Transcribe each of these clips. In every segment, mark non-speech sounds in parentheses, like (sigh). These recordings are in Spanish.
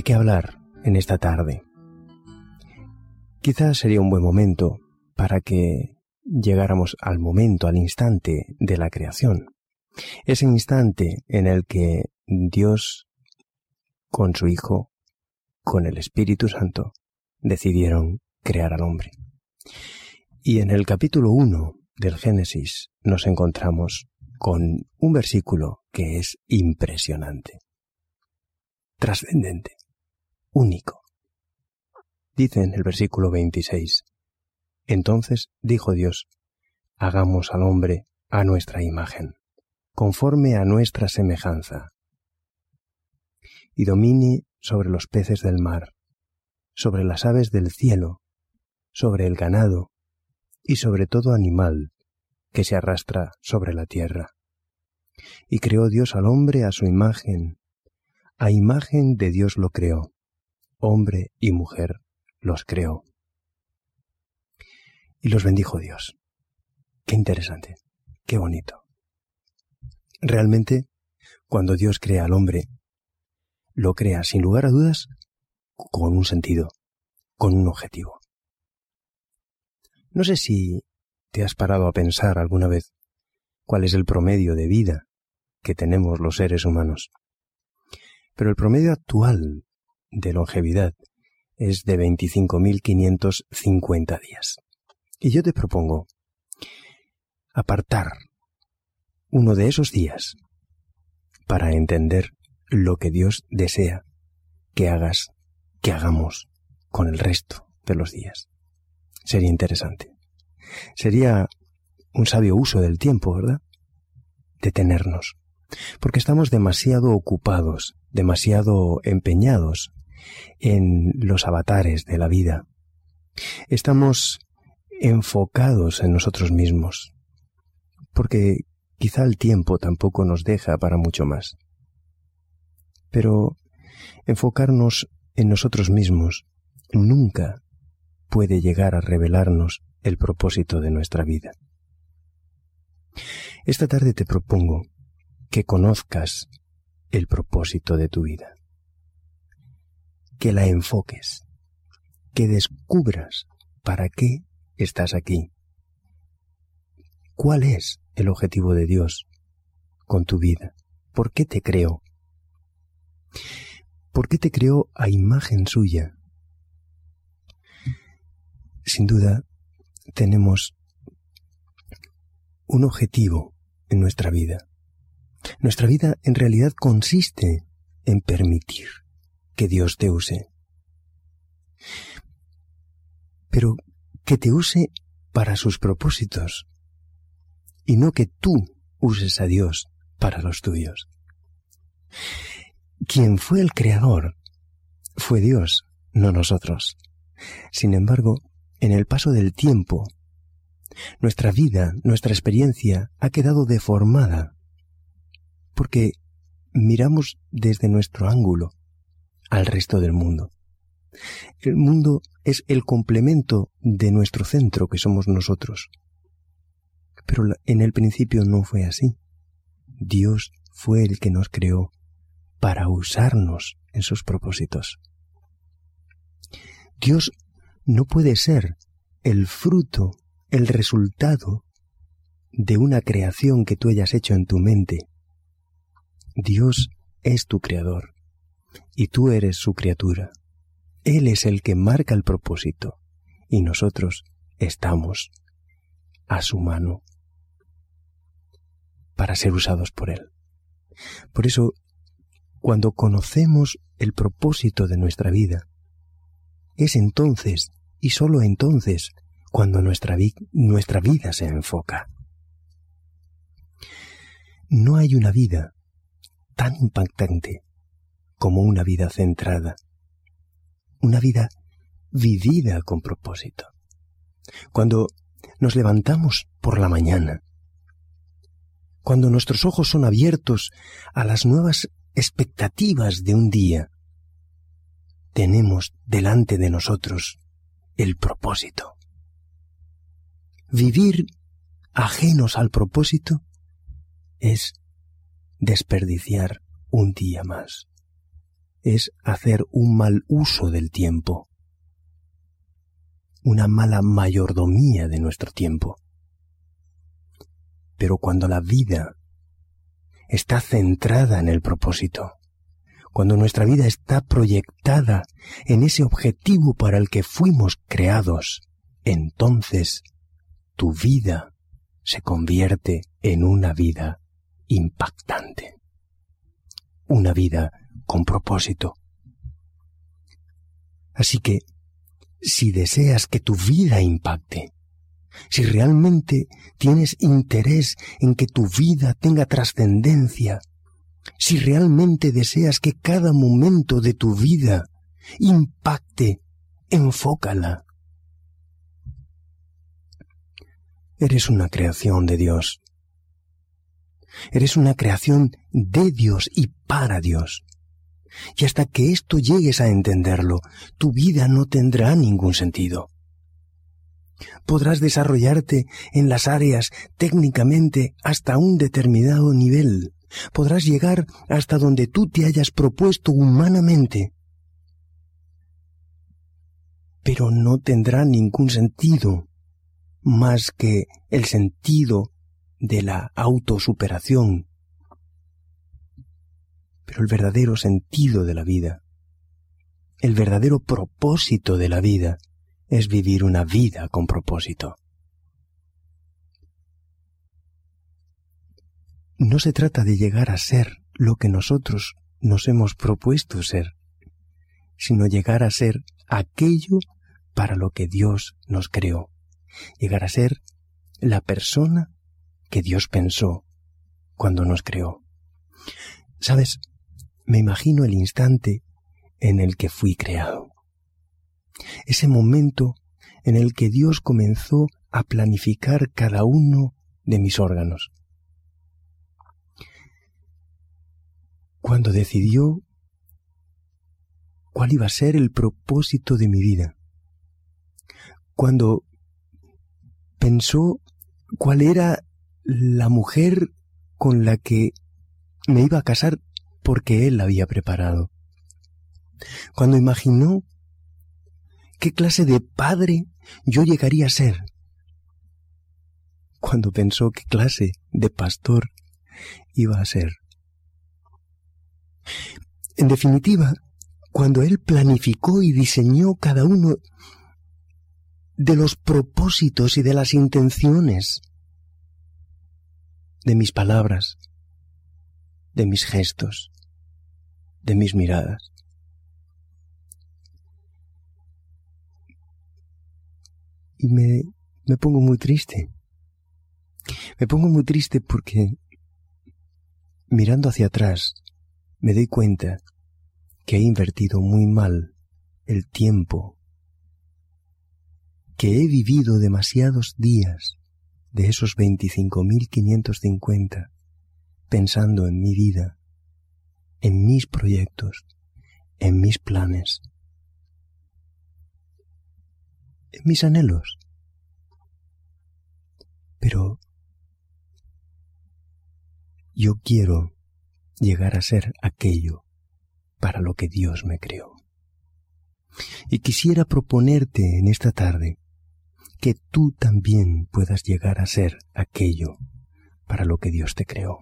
¿De qué hablar en esta tarde? Quizás sería un buen momento para que llegáramos al momento, al instante de la creación. Ese instante en el que Dios, con su Hijo, con el Espíritu Santo, decidieron crear al hombre. Y en el capítulo 1 del Génesis nos encontramos con un versículo que es impresionante, trascendente, único. Dice en el versículo 26, Entonces dijo Dios, hagamos al hombre a nuestra imagen, conforme a nuestra semejanza, y domine sobre los peces del mar, sobre las aves del cielo, sobre el ganado, y sobre todo animal que se arrastra sobre la tierra. Y creó Dios al hombre a su imagen, a imagen de Dios lo creó, hombre y mujer los creó. Y los bendijo Dios. Qué interesante, qué bonito. Realmente, cuando Dios crea al hombre, lo crea sin lugar a dudas con un sentido, con un objetivo. No sé si te has parado a pensar alguna vez cuál es el promedio de vida que tenemos los seres humanos. Pero el promedio actual de longevidad es de 25.550 días. Y yo te propongo apartar uno de esos días para entender lo que Dios desea que hagas, que hagamos con el resto de los días sería interesante. Sería un sabio uso del tiempo, ¿verdad? Detenernos. Porque estamos demasiado ocupados, demasiado empeñados en los avatares de la vida. Estamos enfocados en nosotros mismos. Porque quizá el tiempo tampoco nos deja para mucho más. Pero enfocarnos en nosotros mismos nunca puede llegar a revelarnos el propósito de nuestra vida. Esta tarde te propongo que conozcas el propósito de tu vida, que la enfoques, que descubras para qué estás aquí, cuál es el objetivo de Dios con tu vida, por qué te creó, por qué te creó a imagen suya sin duda, tenemos un objetivo en nuestra vida. Nuestra vida en realidad consiste en permitir que Dios te use. Pero que te use para sus propósitos y no que tú uses a Dios para los tuyos. Quien fue el creador fue Dios, no nosotros. Sin embargo, en el paso del tiempo, nuestra vida, nuestra experiencia ha quedado deformada, porque miramos desde nuestro ángulo al resto del mundo. El mundo es el complemento de nuestro centro que somos nosotros. Pero en el principio no fue así. Dios fue el que nos creó para usarnos en sus propósitos. Dios no puede ser el fruto, el resultado de una creación que tú hayas hecho en tu mente. Dios es tu creador y tú eres su criatura. Él es el que marca el propósito y nosotros estamos a su mano para ser usados por Él. Por eso, cuando conocemos el propósito de nuestra vida, es entonces y sólo entonces cuando nuestra, nuestra vida se enfoca. No hay una vida tan impactante como una vida centrada, una vida vivida con propósito. Cuando nos levantamos por la mañana, cuando nuestros ojos son abiertos a las nuevas expectativas de un día, tenemos delante de nosotros el propósito. Vivir ajenos al propósito es desperdiciar un día más. Es hacer un mal uso del tiempo, una mala mayordomía de nuestro tiempo. Pero cuando la vida está centrada en el propósito, cuando nuestra vida está proyectada en ese objetivo para el que fuimos creados, entonces tu vida se convierte en una vida impactante, una vida con propósito. Así que, si deseas que tu vida impacte, si realmente tienes interés en que tu vida tenga trascendencia, si realmente deseas que cada momento de tu vida impacte, enfócala. Eres una creación de Dios. Eres una creación de Dios y para Dios. Y hasta que esto llegues a entenderlo, tu vida no tendrá ningún sentido. Podrás desarrollarte en las áreas técnicamente hasta un determinado nivel. Podrás llegar hasta donde tú te hayas propuesto humanamente. Pero no tendrá ningún sentido más que el sentido de la autosuperación. Pero el verdadero sentido de la vida, el verdadero propósito de la vida, es vivir una vida con propósito. No se trata de llegar a ser lo que nosotros nos hemos propuesto ser, sino llegar a ser aquello para lo que Dios nos creó, llegar a ser la persona que Dios pensó cuando nos creó. Sabes, me imagino el instante en el que fui creado ese momento en el que Dios comenzó a planificar cada uno de mis órganos. Cuando decidió cuál iba a ser el propósito de mi vida. Cuando pensó cuál era la mujer con la que me iba a casar porque él la había preparado. Cuando imaginó qué clase de padre yo llegaría a ser. Cuando pensó qué clase de pastor iba a ser. En definitiva, cuando él planificó y diseñó cada uno de los propósitos y de las intenciones de mis palabras, de mis gestos, de mis miradas. y me, me pongo muy triste. Me pongo muy triste porque mirando hacia atrás me doy cuenta que he invertido muy mal el tiempo, que he vivido demasiados días de esos 25.550 pensando en mi vida, en mis proyectos, en mis planes, en mis anhelos. Pero yo quiero llegar a ser aquello para lo que Dios me creó. Y quisiera proponerte en esta tarde que tú también puedas llegar a ser aquello para lo que Dios te creó.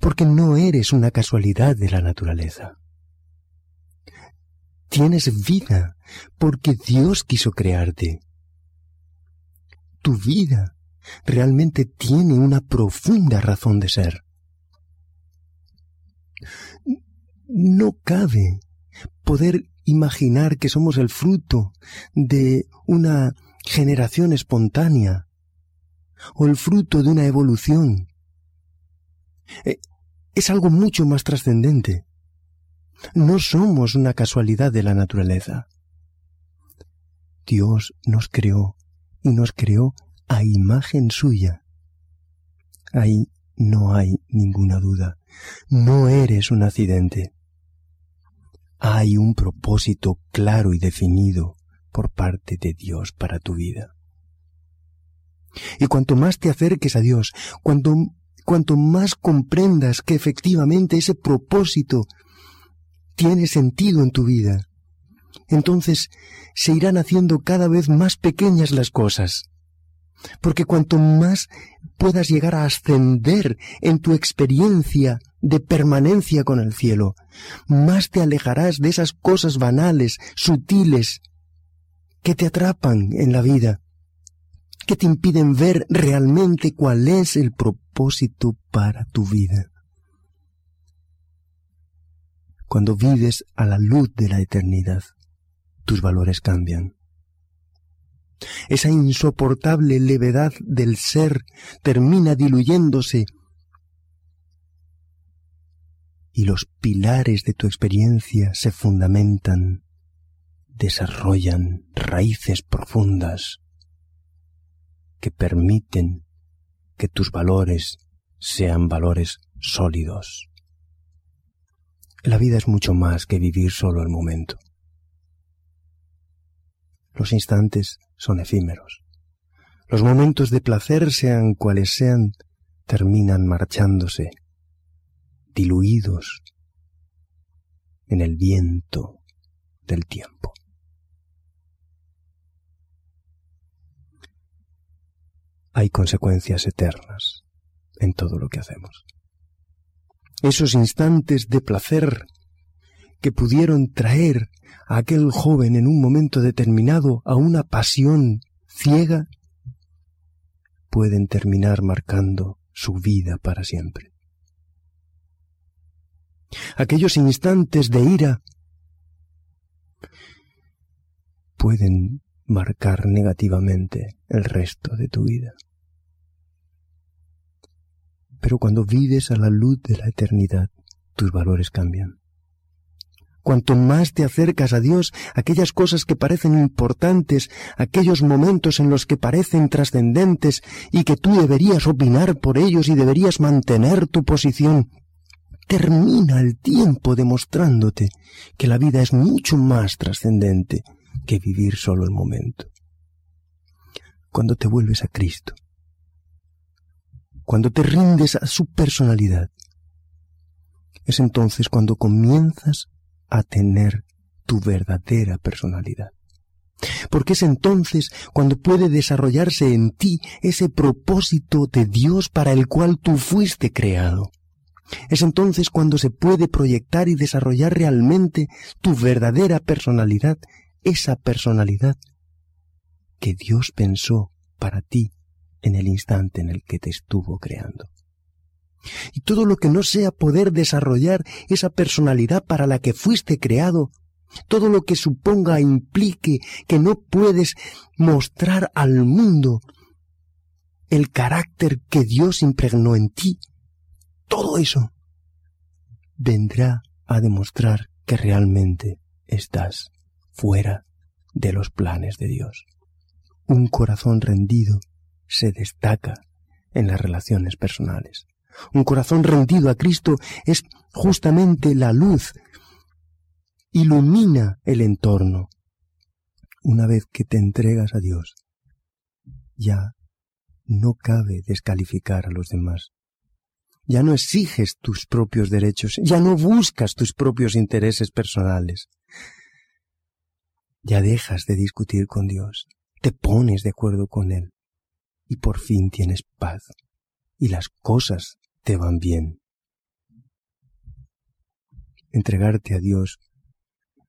Porque no eres una casualidad de la naturaleza. Tienes vida porque Dios quiso crearte. Tu vida realmente tiene una profunda razón de ser. No cabe poder imaginar que somos el fruto de una generación espontánea o el fruto de una evolución. Eh, es algo mucho más trascendente. No somos una casualidad de la naturaleza. Dios nos creó y nos creó a imagen suya. Ahí no hay ninguna duda. No eres un accidente. Hay un propósito claro y definido por parte de Dios para tu vida. Y cuanto más te acerques a Dios, cuanto, cuanto más comprendas que efectivamente ese propósito tiene sentido en tu vida, entonces se irán haciendo cada vez más pequeñas las cosas. Porque cuanto más puedas llegar a ascender en tu experiencia de permanencia con el cielo, más te alejarás de esas cosas banales, sutiles, que te atrapan en la vida, que te impiden ver realmente cuál es el propósito para tu vida. Cuando vives a la luz de la eternidad, tus valores cambian. Esa insoportable levedad del ser termina diluyéndose y los pilares de tu experiencia se fundamentan, desarrollan raíces profundas que permiten que tus valores sean valores sólidos. La vida es mucho más que vivir solo el momento. Los instantes son efímeros. Los momentos de placer, sean cuales sean, terminan marchándose, diluidos en el viento del tiempo. Hay consecuencias eternas en todo lo que hacemos. Esos instantes de placer que pudieron traer a aquel joven en un momento determinado a una pasión ciega, pueden terminar marcando su vida para siempre. Aquellos instantes de ira pueden marcar negativamente el resto de tu vida. Pero cuando vives a la luz de la eternidad, tus valores cambian. Cuanto más te acercas a Dios, aquellas cosas que parecen importantes, aquellos momentos en los que parecen trascendentes y que tú deberías opinar por ellos y deberías mantener tu posición, termina el tiempo demostrándote que la vida es mucho más trascendente que vivir solo el momento. Cuando te vuelves a Cristo, cuando te rindes a su personalidad, es entonces cuando comienzas a tener tu verdadera personalidad. Porque es entonces cuando puede desarrollarse en ti ese propósito de Dios para el cual tú fuiste creado. Es entonces cuando se puede proyectar y desarrollar realmente tu verdadera personalidad, esa personalidad que Dios pensó para ti en el instante en el que te estuvo creando. Y todo lo que no sea poder desarrollar esa personalidad para la que fuiste creado, todo lo que suponga implique que no puedes mostrar al mundo el carácter que Dios impregnó en ti, todo eso vendrá a demostrar que realmente estás fuera de los planes de Dios. Un corazón rendido se destaca en las relaciones personales. Un corazón rendido a Cristo es justamente la luz, ilumina el entorno. Una vez que te entregas a Dios, ya no cabe descalificar a los demás. Ya no exiges tus propios derechos, ya no buscas tus propios intereses personales. Ya dejas de discutir con Dios, te pones de acuerdo con Él y por fin tienes paz y las cosas te van bien. Entregarte a Dios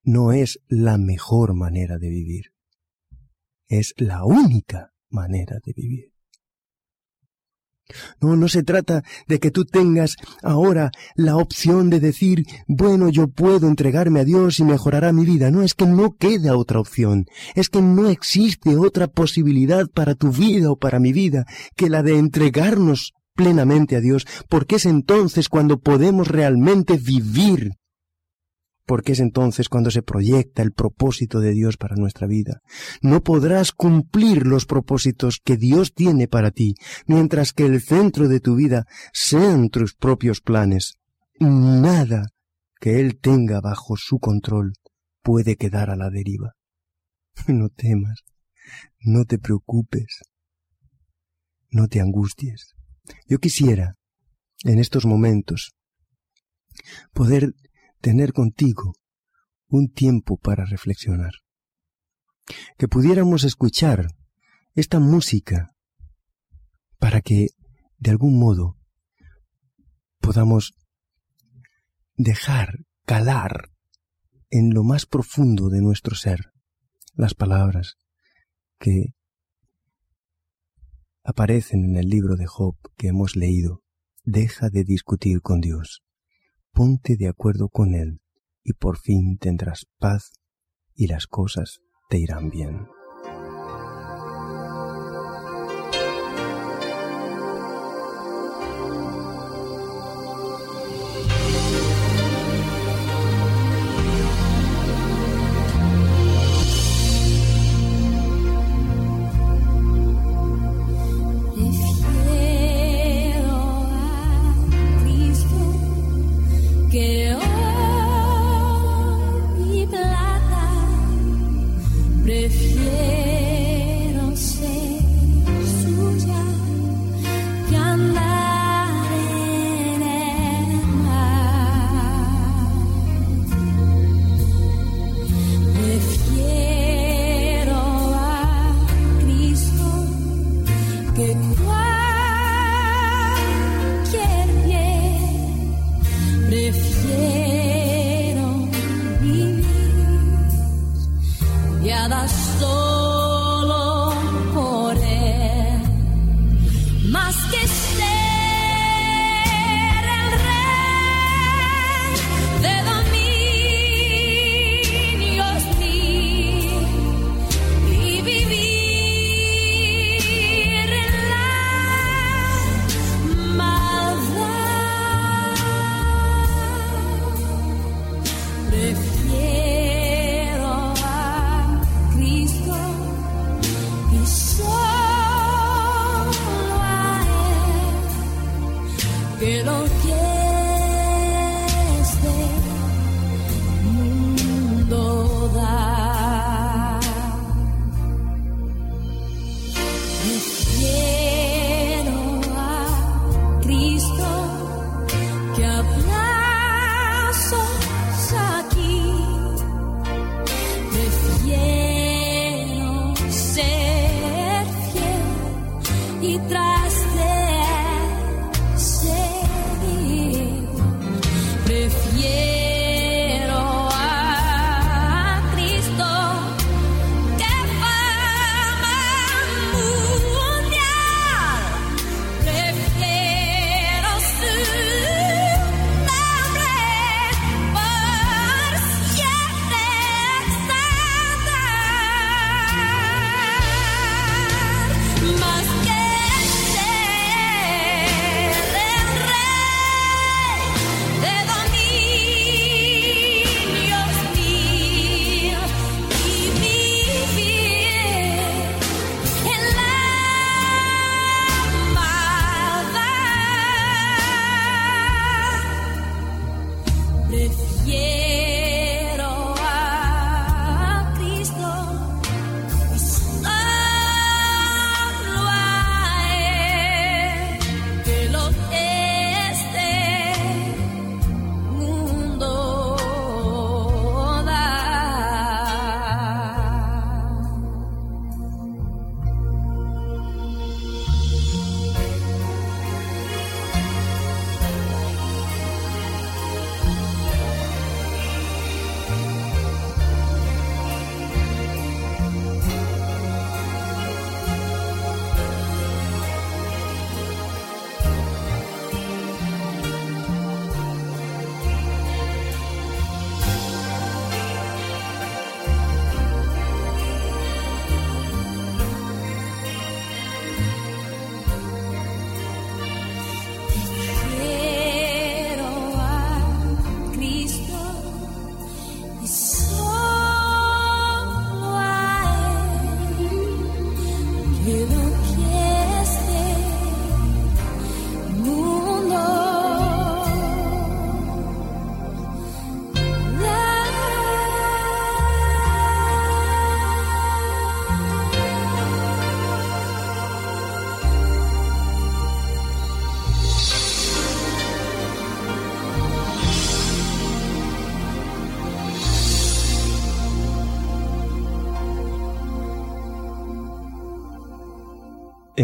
no es la mejor manera de vivir, es la única manera de vivir. No, no se trata de que tú tengas ahora la opción de decir, bueno, yo puedo entregarme a Dios y mejorará mi vida. No, es que no queda otra opción. Es que no existe otra posibilidad para tu vida o para mi vida que la de entregarnos plenamente a Dios, porque es entonces cuando podemos realmente vivir porque es entonces cuando se proyecta el propósito de Dios para nuestra vida. No podrás cumplir los propósitos que Dios tiene para ti, mientras que el centro de tu vida sean tus propios planes. Nada que Él tenga bajo su control puede quedar a la deriva. (laughs) No temas, no te preocupes, no te angusties. Yo quisiera, en estos momentos, poder tener contigo un tiempo para reflexionar. Que pudiéramos escuchar esta música para que, de algún modo, podamos dejar calar en lo más profundo de nuestro ser las palabras que aparecen en el libro de Job que hemos leído. Deja de discutir con Dios, ponte de acuerdo con Él y por fin tendrás paz y las cosas te irán bien. say you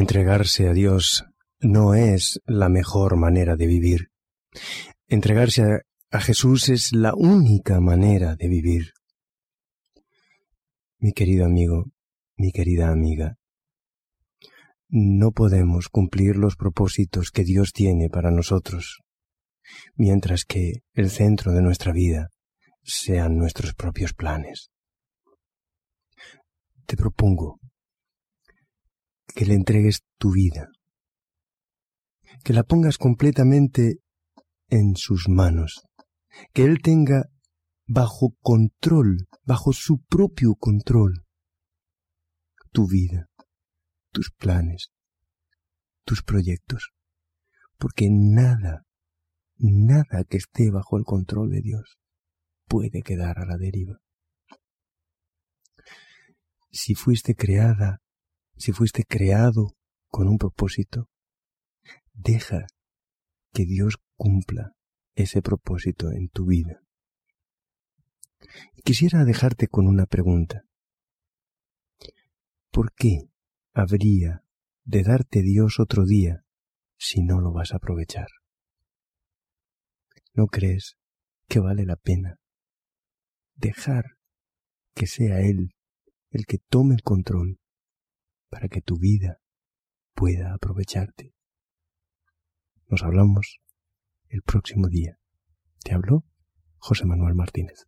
Entregarse a Dios no es la mejor manera de vivir. Entregarse a, Jesús es la única manera de vivir. Mi querido amigo, mi querida amiga, no podemos cumplir los propósitos que Dios tiene para nosotros, mientras que el centro de nuestra vida sean nuestros propios planes. Te propongo que le entregues tu vida, que la pongas completamente en sus manos, que Él tenga bajo control, bajo su propio control, tu vida, tus planes, tus proyectos, porque nada, nada que esté bajo el control de Dios puede quedar a la deriva. Si fuiste creada, si fuiste creado con un propósito, deja que Dios cumpla ese propósito en tu vida. Quisiera dejarte con una pregunta. ¿Por qué habría de darte Dios otro día si no lo vas a aprovechar? ¿No crees que vale la pena dejar que sea Él el que tome el control para que tu vida pueda aprovecharte? Nos hablamos el próximo día. Te habló José Manuel Martínez.